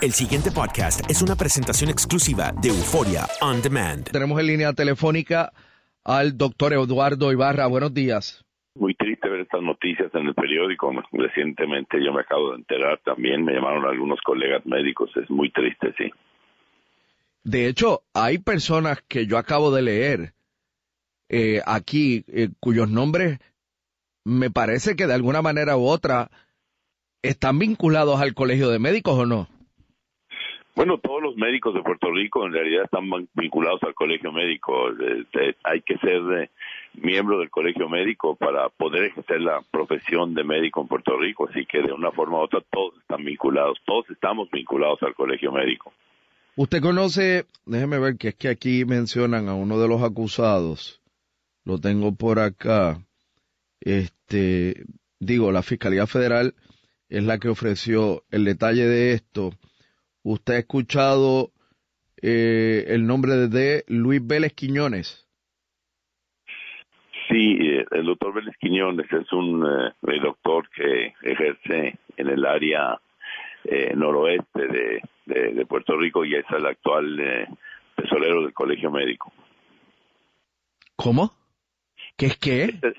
El siguiente podcast es una presentación exclusiva de Euforia On Demand. Tenemos en línea telefónica al doctor Eduardo Ibarra. Buenos días. Muy triste ver estas noticias en el periódico. Recientemente yo me acabo de enterar también, me llamaron algunos colegas médicos. Es muy triste, sí. De hecho, hay personas que yo acabo de leer eh, aquí eh, cuyos nombres me parece que de alguna manera u otra están vinculados al colegio de médicos o no. Bueno, todos los médicos de Puerto Rico en realidad están vinculados al colegio médico. Este, hay que ser eh, miembro del colegio médico para poder ejercer la profesión de médico en Puerto Rico. Así que de una forma u otra todos están vinculados. Todos estamos vinculados al colegio médico. Usted conoce, déjeme ver que es que aquí mencionan a uno de los acusados. Lo tengo por acá. Este, digo, la Fiscalía Federal es la que ofreció el detalle de esto. ¿Usted ha escuchado eh, el nombre de Luis Vélez Quiñones? Sí, eh, el doctor Vélez Quiñones es un eh, doctor que ejerce en el área eh, noroeste de, de- de Puerto Rico y es el actual eh, tesorero del colegio médico. ¿Cómo? ¿Qué es qué? Es,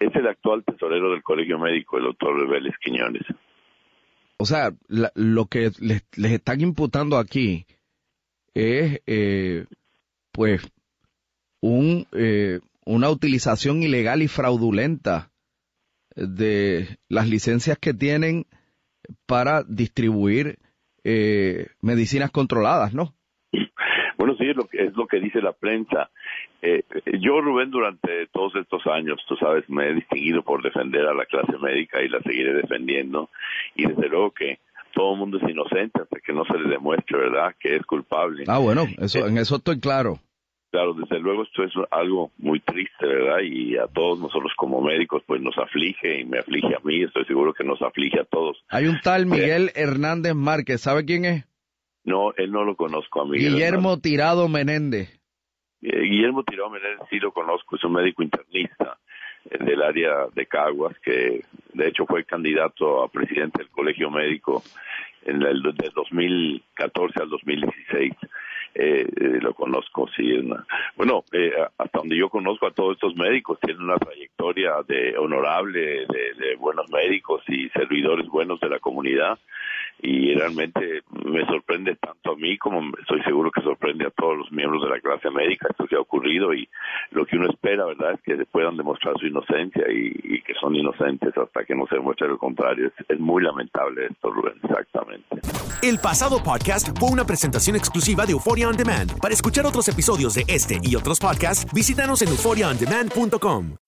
es el actual tesorero del colegio médico, el doctor Vélez Quiñones. O sea, la- lo que les, están imputando aquí es, eh, pues, un, eh, una utilización ilegal y fraudulenta de las licencias que tienen para distribuir eh, medicinas controladas, ¿no? Bueno, sí, es lo que, es lo que dice la prensa. Eh, yo, Rubén, durante todos estos años, tú sabes, me he distinguido por defender a la clase médica y la seguiré defendiendo. Y desde luego que todo el mundo es inocente hasta que no se le demuestre, ¿verdad?, que es culpable. Ah, bueno, eso, en eso estoy claro. Claro, desde luego esto es algo muy triste, ¿verdad? Y a todos nosotros como médicos, pues nos aflige y me aflige a mí, estoy seguro que nos aflige a todos. Hay un tal Miguel Hernández Márquez, ¿sabe quién es? No, él no lo conozco a Miguel Guillermo Tirado Menéndez. Eh, Guillermo Tirado Menéndez sí lo conozco, es un médico internista eh, del área de Caguas, que de hecho fue candidato a presidente del Colegio Médico en el de 2014 al 2016. Eh, eh, lo conozco, sí. Bueno, eh, hasta donde yo conozco a todos estos médicos, tienen una trayectoria de honorable, de buenos médicos y servidores buenos de la comunidad y realmente me sorprende tanto a mí como estoy seguro que sorprende a todos los miembros de la clase médica esto que ha ocurrido y lo que uno espera, ¿verdad?, es que puedan demostrar su inocencia y, que son inocentes hasta que no se demuestre lo contrario. Es, muy lamentable esto, exactamente. El pasado podcast fue una presentación exclusiva de Euphoria On Demand. Para escuchar otros episodios de este y otros podcasts, visítanos en euphoriaondemand.com.